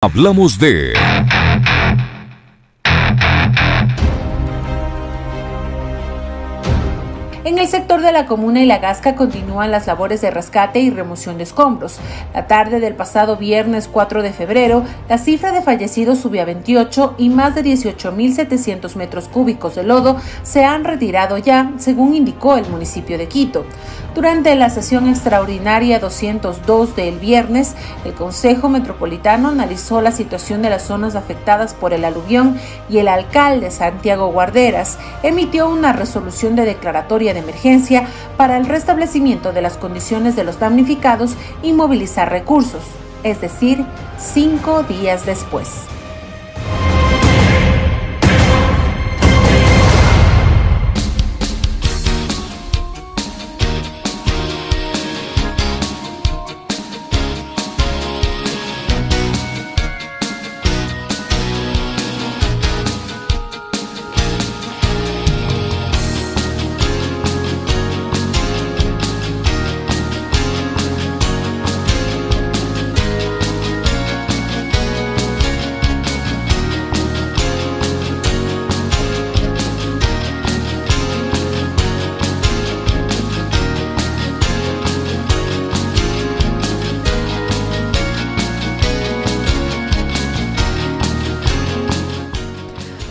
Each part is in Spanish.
Hablamos de... En el sector de la comuna y la Gasca continúan las labores de rescate y remoción de escombros. La tarde del pasado viernes 4 de febrero, la cifra de fallecidos subió a 28 y más de 18.700 metros cúbicos de lodo se han retirado ya, según indicó el municipio de Quito. Durante la sesión extraordinaria 202 del viernes, el Consejo Metropolitano analizó la situación de las zonas afectadas por el aluvión y el alcalde Santiago Guarderas emitió una resolución de declaratoria de emergencia para el restablecimiento de las condiciones de los damnificados y movilizar recursos, es decir, cinco días después.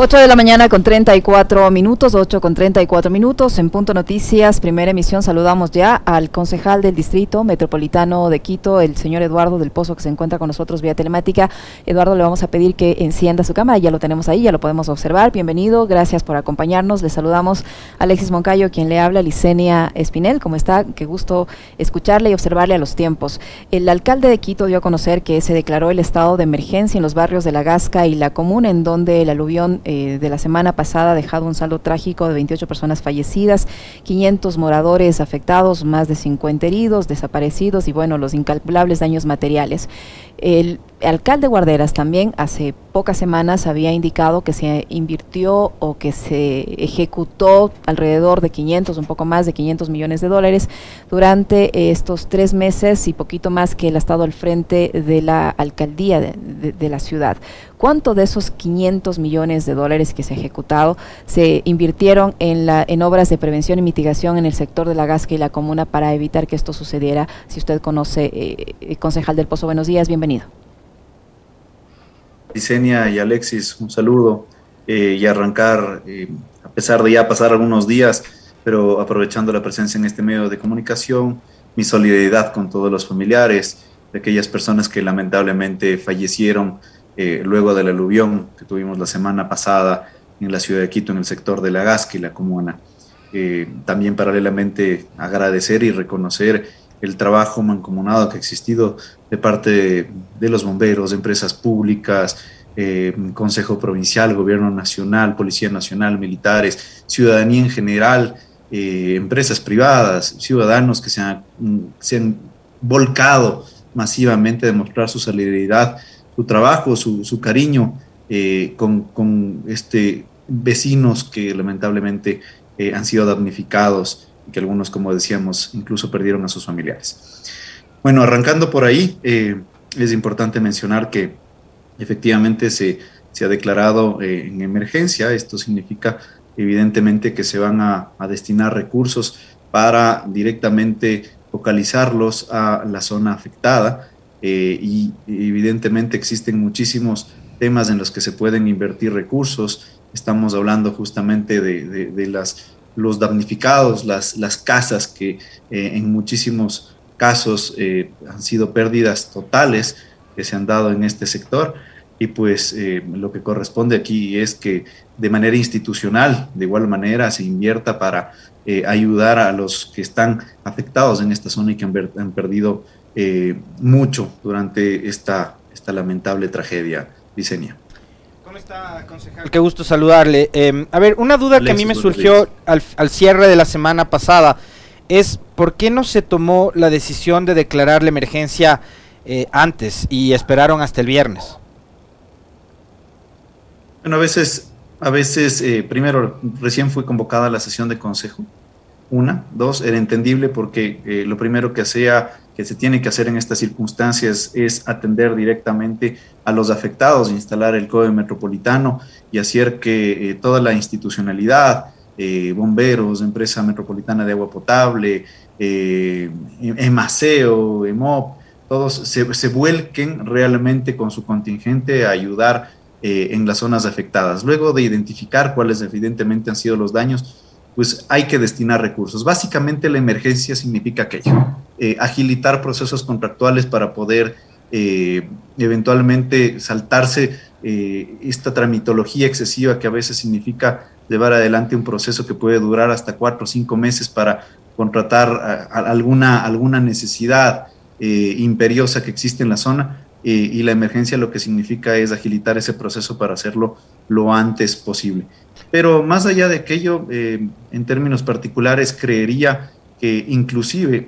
8 de la mañana con 34 minutos, 8 con 34 minutos, en Punto Noticias, primera emisión, saludamos ya al concejal del Distrito Metropolitano de Quito, el señor Eduardo del Pozo, que se encuentra con nosotros vía telemática. Eduardo, le vamos a pedir que encienda su cámara, ya lo tenemos ahí, ya lo podemos observar. Bienvenido, gracias por acompañarnos. Le saludamos a Alexis Moncayo, quien le habla, Licenia Espinel. ¿Cómo está? Qué gusto escucharle y observarle a los tiempos. El alcalde de Quito dio a conocer que se declaró el estado de emergencia en los barrios de La Gasca y La Comuna, en donde el aluvión eh, de la semana pasada ha dejado un saldo trágico de 28 personas fallecidas, 500 moradores afectados, más de 50 heridos, desaparecidos y bueno, los incalculables daños materiales. El alcalde Guarderas también hace pocas semanas había indicado que se invirtió o que se ejecutó alrededor de 500, un poco más de 500 millones de dólares durante estos tres meses y poquito más que él ha estado al frente de la alcaldía de, la ciudad. ¿Cuánto de esos 500 millones de dólares que se ha ejecutado se invirtieron en, la, en obras de prevención y mitigación en el sector de la Gasca y la comuna para evitar que esto sucediera? Si usted conoce, eh, concejal del Pozo, buenos días, bienvenido. Licenia y Alexis, un saludo eh, y arrancar, eh, a pesar de ya pasar algunos días, pero aprovechando la presencia en este medio de comunicación, mi solidaridad con todos los familiares de aquellas personas que lamentablemente fallecieron eh, luego del aluvión que tuvimos la semana pasada en la ciudad de Quito, en el sector de la Gasca y la comuna. también paralelamente agradecer y reconocer el trabajo mancomunado que ha existido de parte de, los bomberos, de empresas públicas, eh, Consejo Provincial, Gobierno Nacional, Policía Nacional, militares, ciudadanía en general, eh, empresas privadas, ciudadanos que se han, volcado masivamente a demostrar su solidaridad, su trabajo, su, cariño eh, con, con, este, vecinos que lamentablemente han sido damnificados que algunos, como decíamos, incluso perdieron a sus familiares. Bueno, arrancando por ahí, eh, es importante mencionar que efectivamente se, se ha declarado eh, en emergencia. Esto significa evidentemente que se van a, destinar recursos para directamente focalizarlos a la zona afectada eh, y evidentemente existen muchísimos temas en los que se pueden invertir recursos. Estamos hablando justamente de, de las los damnificados, las, las casas que eh, en muchísimos casos eh, han sido pérdidas totales que se han dado en este sector. Y pues eh, lo que corresponde aquí es que de manera institucional, de igual manera, se invierta para ayudar a los que están afectados en esta zona y que han, perdido mucho durante esta, esta lamentable tragedia, Vicenia. ¿Cómo está, concejal? Qué gusto saludarle. Em, a ver, una duda que a mí me surgió al, cierre de la semana pasada es por qué no se tomó la decisión de declarar la emergencia eh, antes y esperaron hasta el viernes. Bueno, a veces, a veces, eh, primero, recién fue convocada la sesión de consejo. Una, dos, era entendible porque eh, lo primero que hacía que se tiene que hacer en estas circunstancias es atender directamente a los afectados, instalar el COE metropolitano y hacer que eh, toda la institucionalidad, eh, bomberos, empresa metropolitana de agua potable, eh, EMASEO, EMOP, todos se, se, vuelquen realmente con su contingente a ayudar en las zonas afectadas. Luego de identificar cuáles evidentemente han sido los daños, pues hay que destinar recursos. Básicamente la emergencia significa aquello, eh, agilitar procesos contractuales para poder eh, eventualmente saltarse esta tramitología excesiva que a veces significa llevar adelante un proceso que puede durar hasta cuatro o cinco meses para contratar alguna, alguna necesidad imperiosa que existe en la zona y la emergencia lo que significa es agilitar ese proceso para hacerlo lo antes posible. Pero más allá de aquello, eh, en términos particulares, creería que inclusive,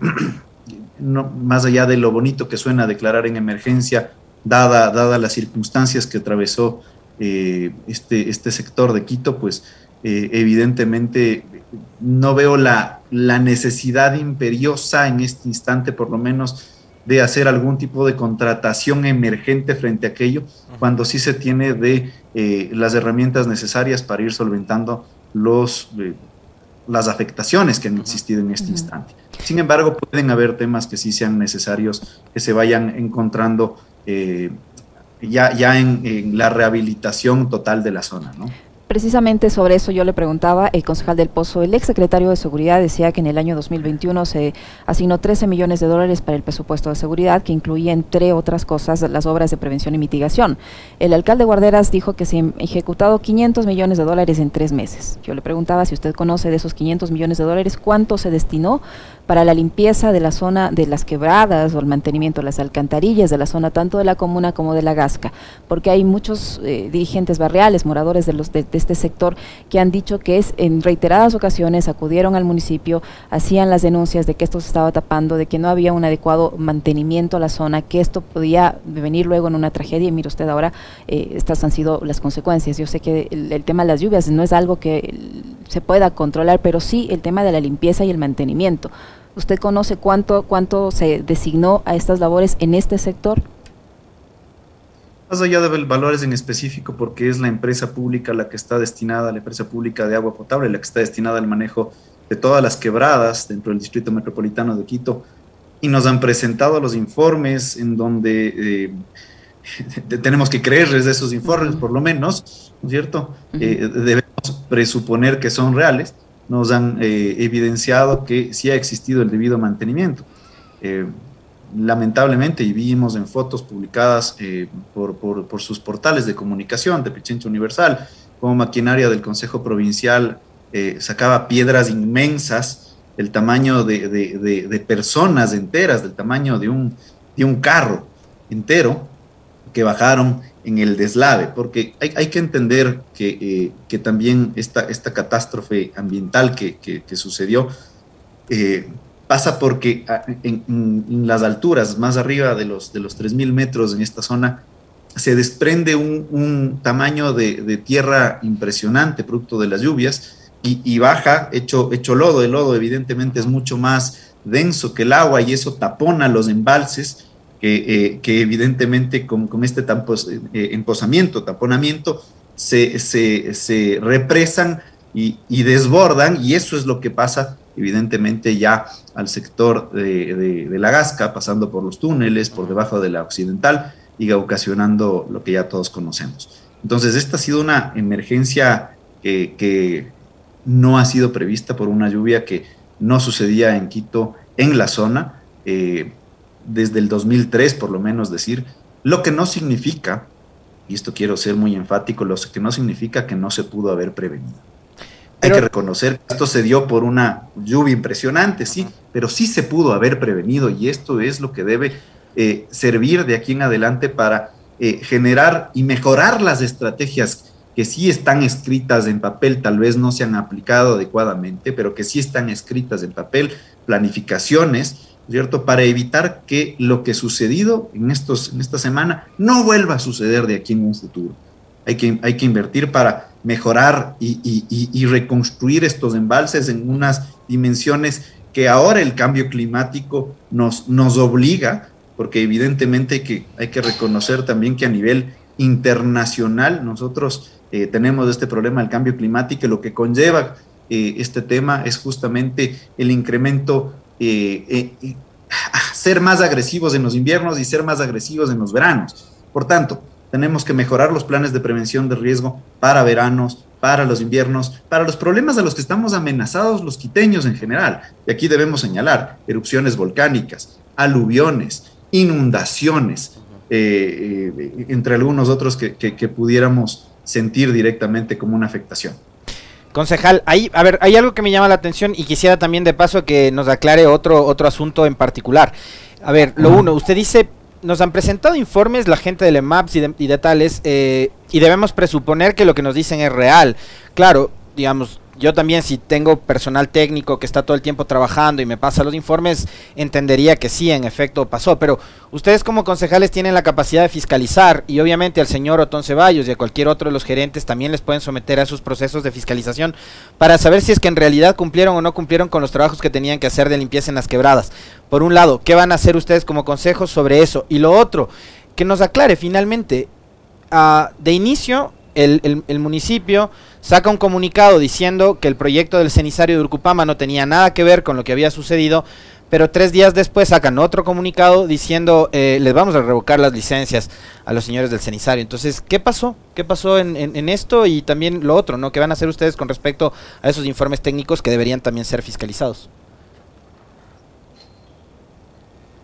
no, más allá de lo bonito que suena declarar en emergencia, dada, dada las circunstancias que atravesó eh, este, este sector de Quito, pues eh, evidentemente no veo la, la necesidad imperiosa en este instante, por lo menos, de hacer algún tipo de contratación emergente frente a aquello, cuando sí se tiene de eh, las herramientas necesarias para ir solventando los, eh, las afectaciones que han existido en este instante. Sin embargo, pueden haber temas que sí sean necesarios, que se vayan encontrando eh, ya, ya en, en, la rehabilitación total de la zona, ¿no? Precisamente sobre eso yo le preguntaba, el concejal del Pozo, el exsecretario de Seguridad decía que en el año 2021 se asignó 13 millones de dólares para el presupuesto de seguridad, que incluía, entre otras cosas, las obras de prevención y mitigación. El alcalde Guarderas dijo que se han ejecutado 500 millones de dólares en tres meses. Yo le preguntaba si usted conoce de esos 500 millones de dólares, cuánto se destinó para la limpieza de la zona de las quebradas o el mantenimiento de las alcantarillas de la zona tanto de la comuna como de la Gasca, porque hay muchos eh, dirigentes barriales, moradores de, los, de, este sector, que han dicho que es en reiteradas ocasiones acudieron al municipio, hacían las denuncias de que esto se estaba tapando, de que no había un adecuado mantenimiento a la zona, que esto podía venir luego en una tragedia, y mire usted ahora, eh, estas han sido las consecuencias. Yo sé que el tema de las lluvias no es algo que se pueda controlar, pero sí el tema de la limpieza y el mantenimiento. ¿Usted conoce cuánto, cuánto se designó a estas labores en este sector? Más allá de valores en específico, porque es la empresa pública la que está destinada, la empresa pública de agua potable, la que está destinada al manejo de todas las quebradas dentro del Distrito Metropolitano de Quito, y nos han presentado los informes en donde eh, tenemos que creerles de esos informes, por lo menos, ¿no es cierto? Uh -huh. eh, debemos presuponer que son reales, nos han eh, evidenciado que sí ha existido el debido mantenimiento. Eh, lamentablemente, y vimos en fotos publicadas eh, por, por, sus portales de comunicación de Pichincha Universal, como maquinaria del Consejo Provincial sacaba piedras inmensas del tamaño de, de, de, de, personas enteras, del tamaño de un, de un carro entero, que bajaron en el deslave, porque hay, hay que entender que, eh, que, también esta, esta catástrofe ambiental que, que, sucedió eh, pasa porque en, en, las alturas más arriba de los, de los 3.000 metros en esta zona se desprende un, tamaño de, de, tierra impresionante producto de las lluvias y, y, baja hecho, hecho lodo. El lodo evidentemente es mucho más denso que el agua y eso tapona los embalses que, eh, que evidentemente con, con este tampos, eh, emposamiento, taponamiento, se, se, se represan y, y, desbordan, y eso es lo que pasa evidentemente ya al sector de, de, de, la Gasca, pasando por los túneles, por debajo de la occidental y ocasionando lo que ya todos conocemos. Entonces, esta ha sido una emergencia que, que no ha sido prevista por una lluvia que no sucedía en Quito, en la zona. Eh, desde el 2003, por lo menos decir, lo que no significa, y esto quiero ser muy enfático, lo que no significa que no se pudo haber prevenido. Pero, Hay que reconocer que esto se dio por una lluvia impresionante, sí, pero sí se pudo haber prevenido y esto es lo que debe eh, servir de aquí en adelante para eh, generar y mejorar las estrategias que sí están escritas en papel, tal vez no se han aplicado adecuadamente, pero que sí están escritas en papel, planificaciones, ¿cierto? Para evitar que lo que sucedido en, estos, en esta semana no vuelva a suceder de aquí en un futuro. Hay que, hay que invertir para mejorar y, reconstruir estos embalses en unas dimensiones que ahora el cambio climático nos, nos obliga, porque evidentemente que hay que reconocer también que a nivel internacional nosotros eh, tenemos este problema del cambio climático y lo que conlleva eh, este tema es justamente el incremento, eh, ser más agresivos en los inviernos y ser más agresivos en los veranos. Por tanto, tenemos que mejorar los planes de prevención de riesgo para veranos, para los inviernos, para los problemas a los que estamos amenazados los quiteños en general. Y aquí debemos señalar erupciones volcánicas, aluviones, inundaciones, entre algunos otros que pudiéramos sentir directamente como una afectación. Concejal, ahí, a ver, hay algo que me llama la atención y quisiera también de paso que nos aclare otro, otro asunto en particular. A ver, lo uno, usted dice, nos han presentado informes la gente del EMAPS y de, y de tales, eh, y debemos presuponer que lo que nos dicen es real. Claro, digamos, yo también si tengo personal técnico que está todo el tiempo trabajando y me pasa los informes, entendería que sí, en efecto pasó, pero ustedes como concejales tienen la capacidad de fiscalizar y obviamente al señor Otón Ceballos y a cualquier otro de los gerentes también les pueden someter a esos procesos de fiscalización para saber si es que en realidad cumplieron o no cumplieron con los trabajos que tenían que hacer de limpieza en las quebradas. Por un lado, ¿qué van a hacer ustedes como consejos sobre eso? Y lo otro, que nos aclare finalmente, uh, de inicio el, municipio saca un comunicado diciendo que el proyecto del cenizario de Urcupama no tenía nada que ver con lo que había sucedido, pero tres días después sacan otro comunicado diciendo eh, les vamos a revocar las licencias a los señores del cenizario. Entonces, ¿qué pasó? ¿Qué pasó en, en, esto y también lo otro, ¿no? ¿Qué van a hacer ustedes con respecto a esos informes técnicos que deberían también ser fiscalizados?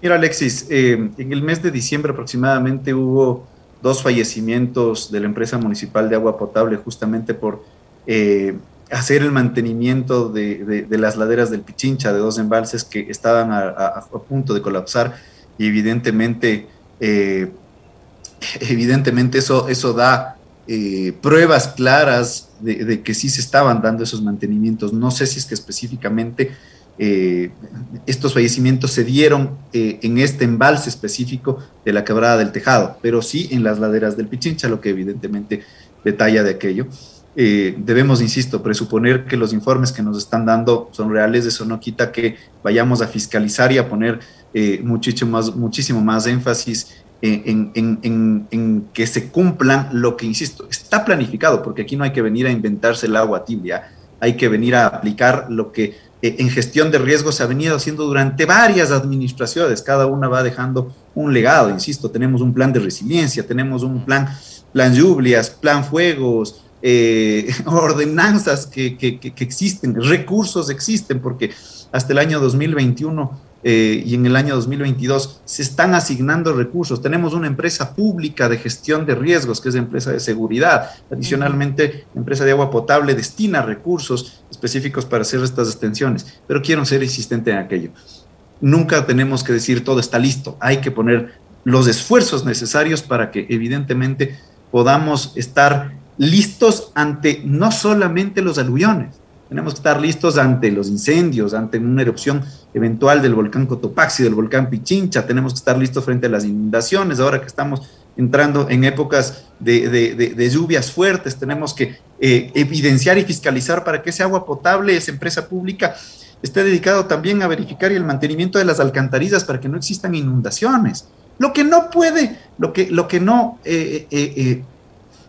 Mira, Alexis, eh, en el mes de diciembre aproximadamente hubo dos fallecimientos de la empresa municipal de agua potable justamente por eh, hacer el mantenimiento de, las laderas del Pichincha, de dos embalses que estaban a, punto de colapsar y evidentemente, eh, evidentemente eso, eso da eh, pruebas claras de, de, que sí se estaban dando esos mantenimientos. No sé si es que específicamente eh, estos fallecimientos se dieron eh, en este embalse específico de la quebrada del Tejado, pero sí en las laderas del Pichincha, lo que evidentemente detalla de aquello. Eh, debemos, insisto, presuponer que los informes que nos están dando son reales, eso no quita que vayamos a fiscalizar y a poner muchísimo, más, énfasis en, en, que se cumplan lo que, insisto, está planificado, porque aquí no hay que venir a inventarse el agua tibia, hay que venir a aplicar lo que en gestión de riesgos se ha venido haciendo durante varias administraciones, cada una va dejando un legado, insisto, tenemos un plan de resiliencia, tenemos un plan, plan lluvias, plan fuegos, eh, ordenanzas que, que, que, existen, recursos existen, porque hasta el año 2021 eh, y en el año 2022 se están asignando recursos. Tenemos una empresa pública de gestión de riesgos, que es la empresa de seguridad. Adicionalmente, la empresa de agua potable destina recursos específicos para hacer estas extensiones. Pero quiero ser insistente en aquello. Nunca tenemos que decir todo está listo. Hay que poner los esfuerzos necesarios para que evidentemente podamos estar listos ante no solamente los aluviones, tenemos que estar listos ante los incendios, ante una erupción eventual del volcán Cotopaxi, del volcán Pichincha. Tenemos que estar listos frente a las inundaciones. Ahora que estamos entrando en épocas de, lluvias fuertes, tenemos que eh, evidenciar y fiscalizar para que ese agua potable, esa empresa pública, esté dedicado también a verificar el mantenimiento de las alcantarillas para que no existan inundaciones. Lo que no puede, lo que, lo que no, eh, eh,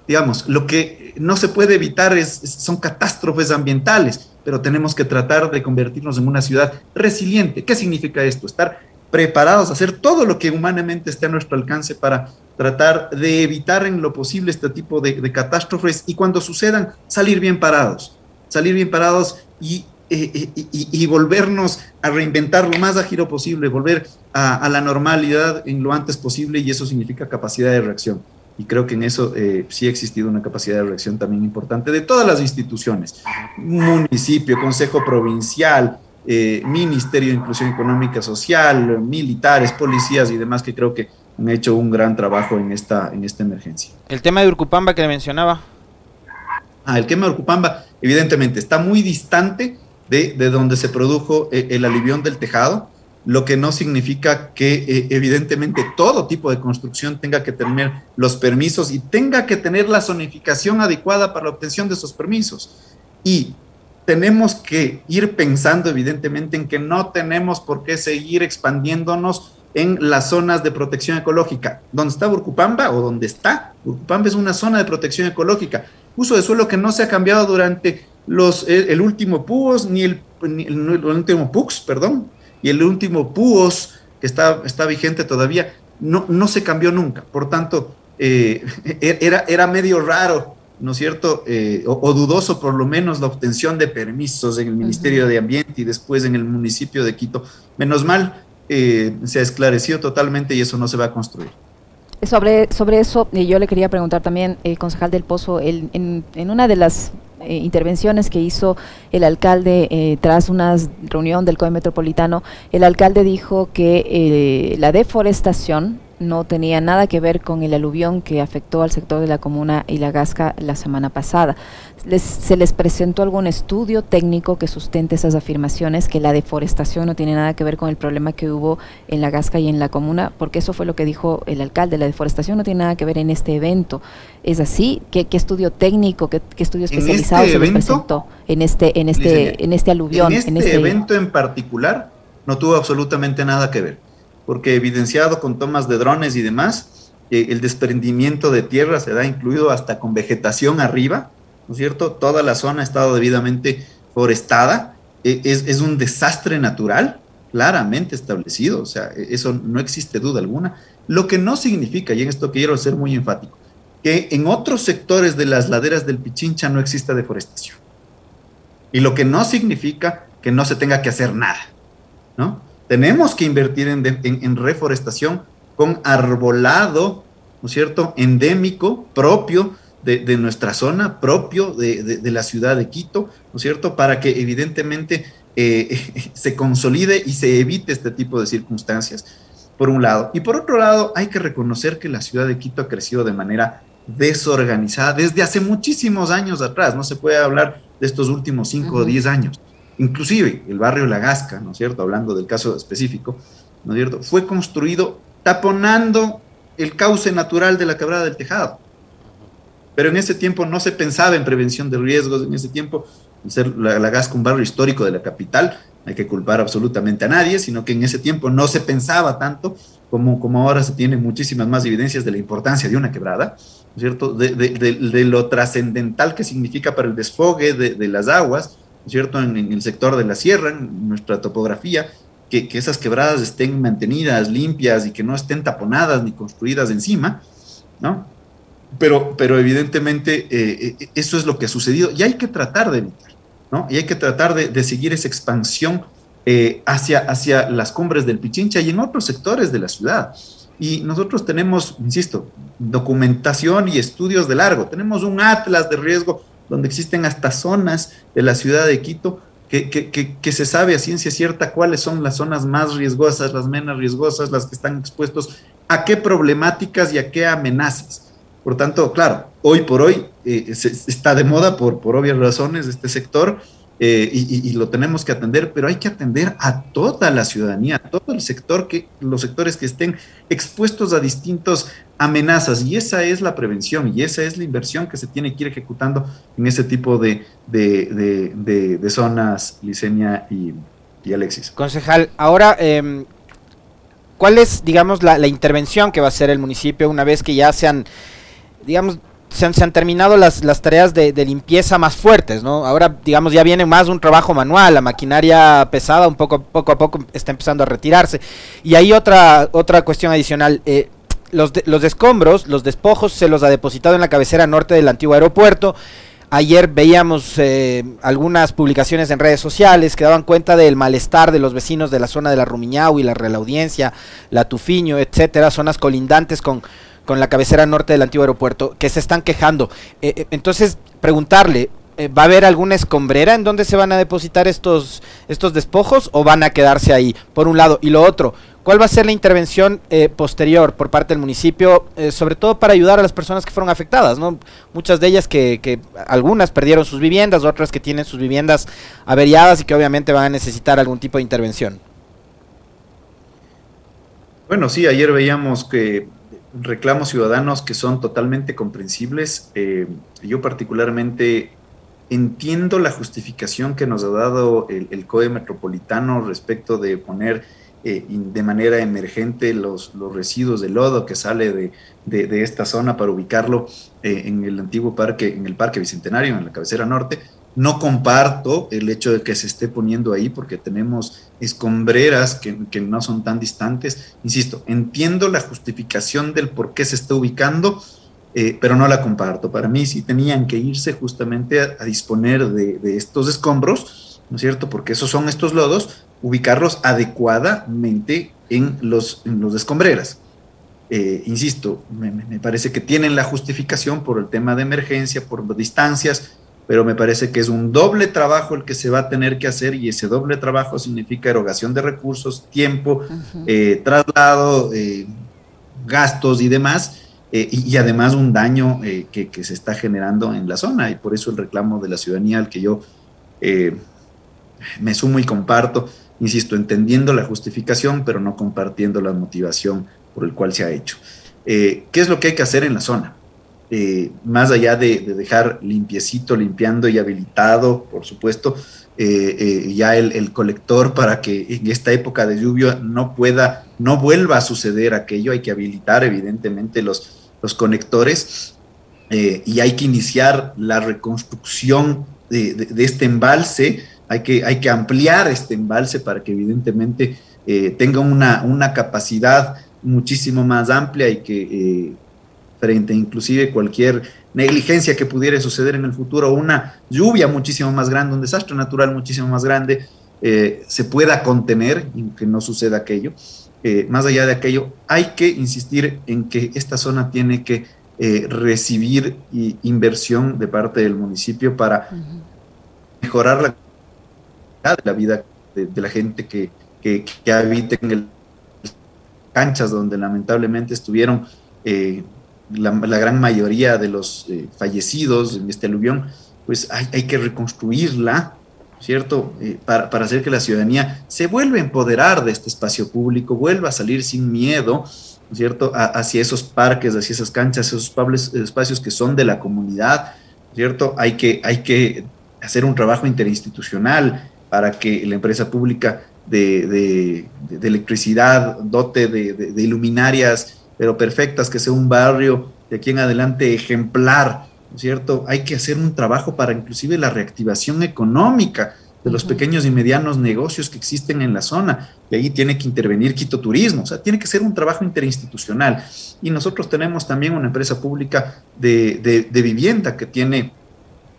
digamos, lo que no se puede evitar, es, son catástrofes ambientales, pero tenemos que tratar de convertirnos en una ciudad resiliente. ¿Qué significa esto? Estar preparados a hacer todo lo que humanamente esté a nuestro alcance para tratar de evitar en lo posible este tipo de, catástrofes y cuando sucedan, salir bien parados, salir bien parados y, eh, eh, y, volvernos a reinventar lo más ágil posible, volver a la normalidad en lo antes posible y eso significa capacidad de reacción. Y creo que en eso eh, sí ha existido una capacidad de reacción también importante de todas las instituciones, municipio, consejo provincial, eh, Ministerio de Inclusión Económica Social, militares, policías y demás que creo que han hecho un gran trabajo en esta, en esta emergencia. El tema de Urcupamba que le mencionaba. Ah, el tema de Urcupamba, evidentemente, está muy distante de, de donde se produjo eh, el alivión del tejado lo que no significa que eh, evidentemente todo tipo de construcción tenga que tener los permisos y tenga que tener la zonificación adecuada para la obtención de esos permisos. Y tenemos que ir pensando evidentemente en que no tenemos por qué seguir expandiéndonos en las zonas de protección ecológica. ¿Dónde está Burcupamba o dónde está? Burcupamba es una zona de protección ecológica. Uso de suelo que no se ha cambiado durante los, el, último PUOS, ni el, el, último PUX, perdón, y el último PUOS que está, está vigente todavía, no, no se cambió nunca. Por tanto, eh, era, era medio raro ¿no es cierto? Eh, o, dudoso por lo menos la obtención de permisos en el Ministerio de Ambiente y después en el municipio de Quito. Menos mal, eh, se ha esclarecido totalmente y eso no se va a construir. Sobre, sobre eso, yo le quería preguntar también, eh, concejal del Pozo, en, en, una de las intervenciones que hizo el alcalde tras una reunión del COE Metropolitano, el alcalde dijo que la deforestación no tenía nada que ver con el aluvión que afectó al sector de la comuna y la Gasca la semana pasada. ¿Se les presentó algún estudio técnico que sustente esas afirmaciones, que la deforestación no tiene nada que ver con el problema que hubo en la Gasca y en la comuna? Porque eso fue lo que dijo el alcalde, la deforestación no tiene nada que ver en este evento. ¿Es así? ¿Qué, estudio técnico, qué, estudio especializado este se les presentó en este, en este, en este aluvión? En este, en este evento en particular no tuvo absolutamente nada que ver porque evidenciado con tomas de drones y demás, eh, el desprendimiento de tierra se da incluido hasta con vegetación arriba, ¿no es cierto? Toda la zona ha estado debidamente forestada, e, es, un desastre natural, claramente establecido, o sea, e, eso no existe duda alguna, lo que no significa, y en esto quiero ser muy enfático, que en otros sectores de las laderas del Pichincha no exista deforestación. Y lo que no significa que no se tenga que hacer nada, ¿no? Tenemos que invertir en, reforestación con arbolado, ¿no es cierto?, endémico, propio de, nuestra zona, propio de, la ciudad de Quito, ¿no es cierto?, para que evidentemente eh, se consolide y se evite este tipo de circunstancias, por un lado. Y por otro lado, hay que reconocer que la ciudad de Quito ha crecido de manera desorganizada desde hace muchísimos años atrás, no se puede hablar de estos últimos 5 o 10 años. Inclusive el barrio La Gasca, ¿no es cierto? Hablando del caso específico, ¿no es cierto? Fue construido taponando el cauce natural de la quebrada del Tejado. Pero en ese tiempo no se pensaba en prevención de riesgos, en ese tiempo, ser la, la Gasca un barrio histórico de la capital, hay que culpar absolutamente a nadie, sino que en ese tiempo no se pensaba tanto como, como ahora se tienen muchísimas más evidencias de la importancia de una quebrada, ¿no es cierto? De, lo trascendental que significa para el desfogue de, las aguas, cierto?, en, el sector de la sierra, en nuestra topografía, que, esas quebradas estén mantenidas, limpias y que no estén taponadas ni construidas encima, ¿no? Pero, pero evidentemente eh, eh, eso es lo que ha sucedido y hay que tratar de evitar, ¿no? Y hay que tratar de, seguir esa expansión eh, hacia, hacia las cumbres del Pichincha y en otros sectores de la ciudad. Y nosotros tenemos, insisto, documentación y estudios de largo. Tenemos un atlas de riesgo donde existen hasta zonas de la ciudad de Quito que, que, se sabe a ciencia cierta cuáles son las zonas más riesgosas, las menos riesgosas, las que están expuestos a qué problemáticas y a qué amenazas. Por tanto, claro, hoy por hoy eh, está de moda por, por obvias razones este sector, eh, y, lo tenemos que atender, pero hay que atender a toda la ciudadanía, a todo el sector, que, los sectores que estén expuestos a distintas amenazas. Y esa es la prevención y esa es la inversión que se tiene que ir ejecutando en ese tipo de, de, zonas, Licenia y, Alexis. Concejal, ahora, eh, ¿cuál es, digamos, la intervención que va a hacer el municipio una vez que ya sean, digamos, se han, terminado las, tareas de, limpieza más fuertes, ¿no? Ahora, digamos, ya viene más un trabajo manual, la maquinaria pesada un poco, poco a poco está empezando a retirarse. Y hay otra, otra cuestión adicional. Eh, los, los escombros, los despojos, se los ha depositado en la cabecera norte del antiguo aeropuerto. Ayer veíamos eh, algunas publicaciones en redes sociales que daban cuenta del malestar de los vecinos de la zona de la Rumiñau y la Real Audiencia, la Tufiño, etcétera, zonas colindantes con, con la cabecera norte del antiguo aeropuerto, que se están quejando. Eh, eh, entonces, preguntarle, eh, ¿va a haber alguna escombrera en donde se van a depositar estos, estos despojos o van a quedarse ahí? Por un lado. Y lo otro, ¿cuál va a ser la intervención posterior por parte del municipio, sobre todo para ayudar a las personas que fueron afectadas? ¿no? Muchas de ellas que, que algunas perdieron sus viviendas, otras que tienen sus viviendas averiadas y que obviamente van a necesitar algún tipo de intervención. Bueno, sí, ayer veíamos que reclamos ciudadanos que son totalmente comprensibles. Eh, yo particularmente entiendo la justificación que nos ha dado el, COE metropolitano respecto de poner eh, de manera emergente los, los, residuos de lodo que sale de, de, esta zona para ubicarlo eh, en el antiguo parque, en el Parque Bicentenario, en la cabecera norte. No comparto el hecho de que se esté poniendo ahí porque tenemos escombreras que, no son tan distantes. Insisto, entiendo la justificación del por qué se está ubicando, eh, pero no la comparto. Para mí sí tenían que irse justamente a, disponer de, estos escombros, ¿no es cierto? Porque esos son estos lodos, ubicarlos adecuadamente en los, en los escombreras. Eh, insisto, me, parece que tienen la justificación por el tema de emergencia, por distancias, pero me parece que es un doble trabajo el que se va a tener que hacer y ese doble trabajo significa erogación de recursos, tiempo, eh, traslado, gastos y demás eh, y, además un daño eh, que, se está generando en la zona y por eso el reclamo de la ciudadanía al que yo eh, me sumo y comparto, insisto, entendiendo la justificación, pero no compartiendo la motivación por el cual se ha hecho. ¿Qué es lo que hay que hacer en la zona? Más allá de, dejar limpiecito, limpiando y habilitado, por supuesto, ya el, colector para que en esta época de lluvia no pueda, no vuelva a suceder aquello, hay que habilitar evidentemente los, los conectores eh, y hay que iniciar la reconstrucción de, este embalse, hay que, hay que, ampliar este embalse para que evidentemente eh, tenga una, una, capacidad muchísimo más amplia y que eh, frente inclusive cualquier negligencia que pudiera suceder en el futuro, una lluvia muchísimo más grande, un desastre natural muchísimo más grande, se pueda contener y que no suceda aquello. Eh, más allá de aquello, hay que insistir en que esta zona tiene que eh, recibir inversión de parte del municipio para mejorar la calidad de la vida de, la gente que, que, habita en el canchas donde lamentablemente estuvieron eh, la, gran mayoría de los fallecidos en este aluvión, pues hay, que reconstruirla ¿cierto? Eh, para, hacer que la ciudadanía se vuelva a empoderar de este espacio público, vuelva a salir sin miedo, ¿cierto? hacia esos parques, hacia esas canchas, esos espacios que son de la comunidad, ¿cierto? Hay que, hay que hacer un trabajo interinstitucional para que la empresa pública de, electricidad dote de, de iluminarias, pero perfectas, que sea un barrio de aquí en adelante ejemplar, cierto? Hay que hacer un trabajo para inclusive la reactivación económica de los pequeños y medianos negocios que existen en la zona. Y ahí tiene que intervenir Quito Turismo, o sea, tiene que ser un trabajo interinstitucional. Y nosotros tenemos también una empresa pública de, vivienda que tiene,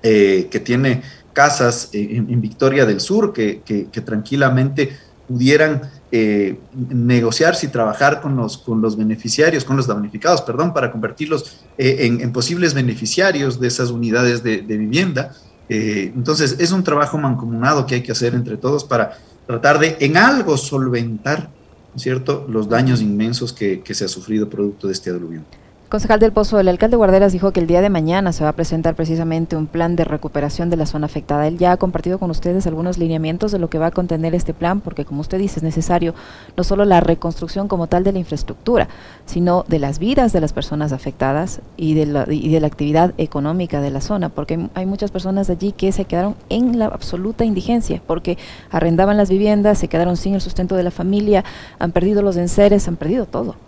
eh, que tiene casas en, Victoria del Sur que, que tranquilamente pudieran eh, negociarse y trabajar con los, con los beneficiarios, con los damnificados, perdón, para convertirlos eh, en, posibles beneficiarios de esas unidades de, vivienda. Eh, entonces, es un trabajo mancomunado que hay que hacer entre todos para tratar de en algo solventar, ¿cierto?, los daños inmensos que, se ha sufrido producto de este aluvión. Concejal del Pozo, el alcalde Guarderas dijo que el día de mañana se va a presentar precisamente un plan de recuperación de la zona afectada. Él ya ha compartido con ustedes algunos lineamientos de lo que va a contener este plan, porque como usted dice, es necesario no solo la reconstrucción como tal de la infraestructura, sino de las vidas de las personas afectadas y de la, y de la actividad económica de la zona, porque hay muchas personas allí que se quedaron en la absoluta indigencia, porque arrendaban las viviendas, se quedaron sin el sustento de la familia, han perdido los enseres, han perdido todo.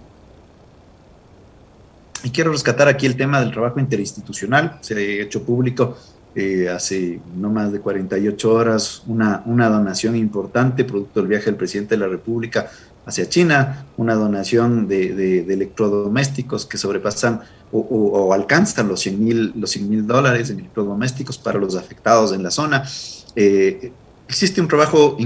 Y quiero rescatar aquí el tema del trabajo interinstitucional. Se ha hecho público eh, hace no más de 48 horas una, una donación importante producto del viaje del presidente de la República hacia China, una donación de, electrodomésticos que sobrepasan o, alcanzan los 100 mil los mil dólares en electrodomésticos para los afectados en la zona. Eh, existe un trabajo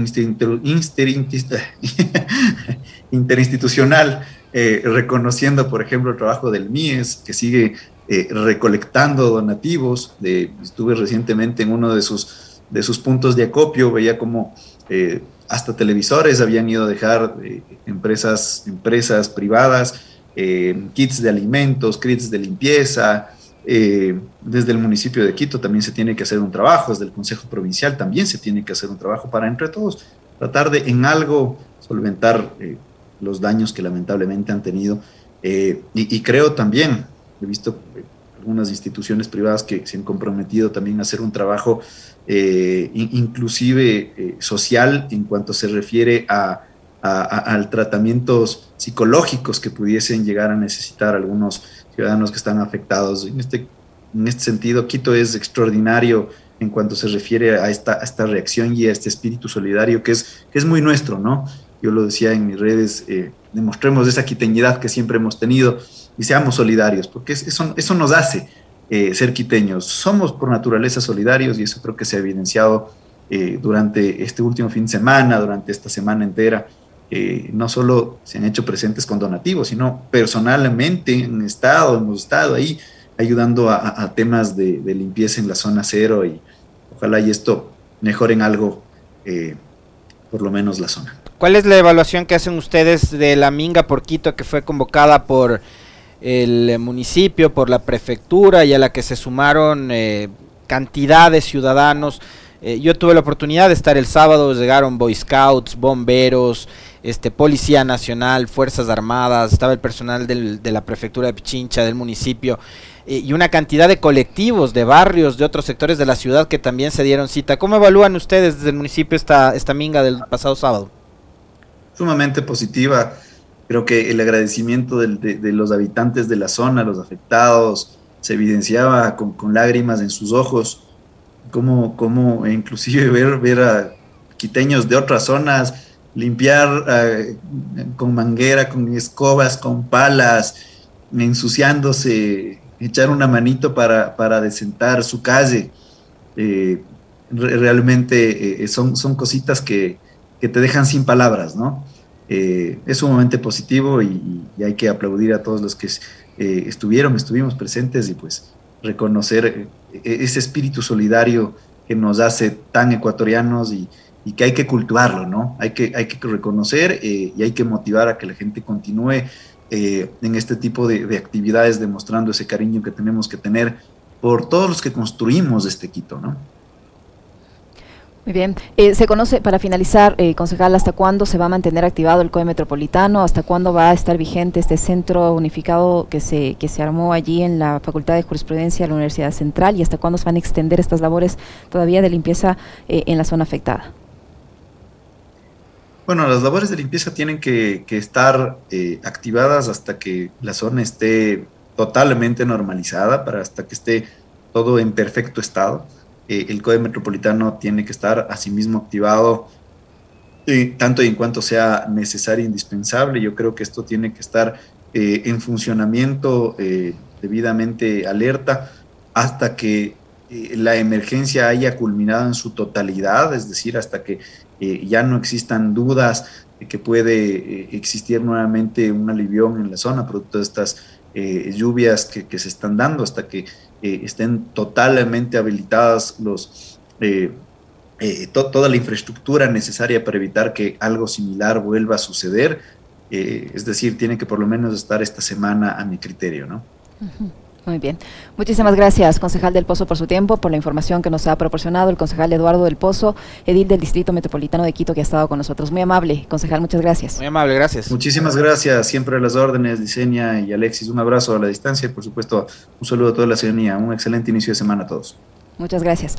interinstitucional eh, reconociendo, por ejemplo, el trabajo del MIES, que sigue eh, recolectando donativos. De, estuve recientemente en uno de sus, de sus puntos de acopio, veía como eh, hasta televisores habían ido a dejar empresas, empresas privadas, kits de alimentos, kits de limpieza. desde el municipio de Quito también se tiene que hacer un trabajo, desde el Consejo Provincial también se tiene que hacer un trabajo para entre todos tratar de en algo solventar los daños que lamentablemente han tenido. Eh, y, creo también, he visto algunas instituciones privadas que se han comprometido también a hacer un trabajo eh, inclusive eh, social en cuanto se refiere a, a, tratamientos psicológicos que pudiesen llegar a necesitar algunos ciudadanos que están afectados. En este, en este sentido, Quito es extraordinario en cuanto se refiere a esta, esta reacción y a este espíritu solidario que es, que es muy nuestro, ¿no? Yo lo decía en mis redes, eh, demostremos esa quiteñidad que siempre hemos tenido y seamos solidarios, porque eso, eso nos hace eh, ser quiteños. Somos por naturaleza solidarios y eso creo que se ha evidenciado eh, durante este último fin de semana, durante esta semana entera. No solo se han hecho presentes con donativos, sino personalmente en estado, hemos estado ahí ayudando a, temas de, limpieza en la zona cero y ojalá y esto mejore en algo, por lo menos la zona. ¿Cuál es la evaluación que hacen ustedes de la Minga por Quito que fue convocada por el municipio, por la prefectura y a la que se sumaron eh, cantidad de ciudadanos. Eh, yo tuve la oportunidad de estar el sábado, llegaron Boy Scouts, bomberos, este, Policía Nacional, Fuerzas Armadas, estaba el personal de la prefectura de Pichincha, del municipio, eh, y una cantidad de colectivos, de barrios, de otros sectores de la ciudad que también se dieron cita. ¿Cómo evalúan ustedes desde el municipio esta, esta minga del pasado sábado? Sumamente positiva Creo que el agradecimiento de, los habitantes de la zona, los afectados, se evidenciaba con, lágrimas en sus ojos, como, como inclusive ver, ver a quiteños de otras zonas limpiar eh, con manguera, con escobas, con palas, ensuciándose, echar una manito para, para desentar su calle. Eh, realmente eh, son, son cositas que, que, te dejan sin palabras, ¿no? Eh, es sumamente positivo y, hay que aplaudir a todos los que eh, estuvieron, estuvimos presentes y pues reconocer eh, ese espíritu solidario que nos hace tan ecuatorianos y, que hay que cultivarlo, ¿no? Hay que, reconocer y hay que motivar a que la gente continúe en este tipo de, de, actividades demostrando ese cariño que tenemos que tener por todos los que construimos este Quito, ¿no? Muy bien. Eh, se conoce, para finalizar, eh, concejal, ¿hasta cuándo se va a mantener activado el COE Metropolitano? ¿Hasta cuándo va a estar vigente este centro unificado que se, que se armó allí en la Facultad de Jurisprudencia de la Universidad Central? ¿Y hasta cuándo se van a extender estas labores todavía de limpieza eh, en la zona afectada? Bueno, las labores de limpieza tienen que, que estar activadas hasta que la zona esté totalmente normalizada, para hasta que esté todo en perfecto estado. Eh, el Código Metropolitano tiene que estar asimismo activado eh, tanto y en cuanto sea necesario e indispensable. Yo creo que esto tiene que estar eh, en funcionamiento debidamente alerta hasta que la emergencia haya culminado en su totalidad, es decir, hasta que ya no existan dudas de que puede existir nuevamente un alivión en la zona producto de estas lluvias que, se están dando, hasta que estén totalmente habilitadas los, eh, eh, toda la infraestructura necesaria para evitar que algo similar vuelva a suceder. Eh, es decir, tiene que por lo menos estar esta semana a mi criterio, ¿no? Muy bien. Muchísimas gracias, concejal del Pozo, por su tiempo, por la información que nos ha proporcionado el concejal Eduardo del Pozo, edil del Distrito Metropolitano de Quito, que ha estado con nosotros. Muy amable, concejal, muchas gracias. Muy amable, gracias. Muchísimas gracias, siempre a las órdenes, Diseña y Alexis. Un abrazo a la distancia y, por supuesto, un saludo a toda la ciudadanía. Un excelente inicio de semana a todos. Muchas gracias.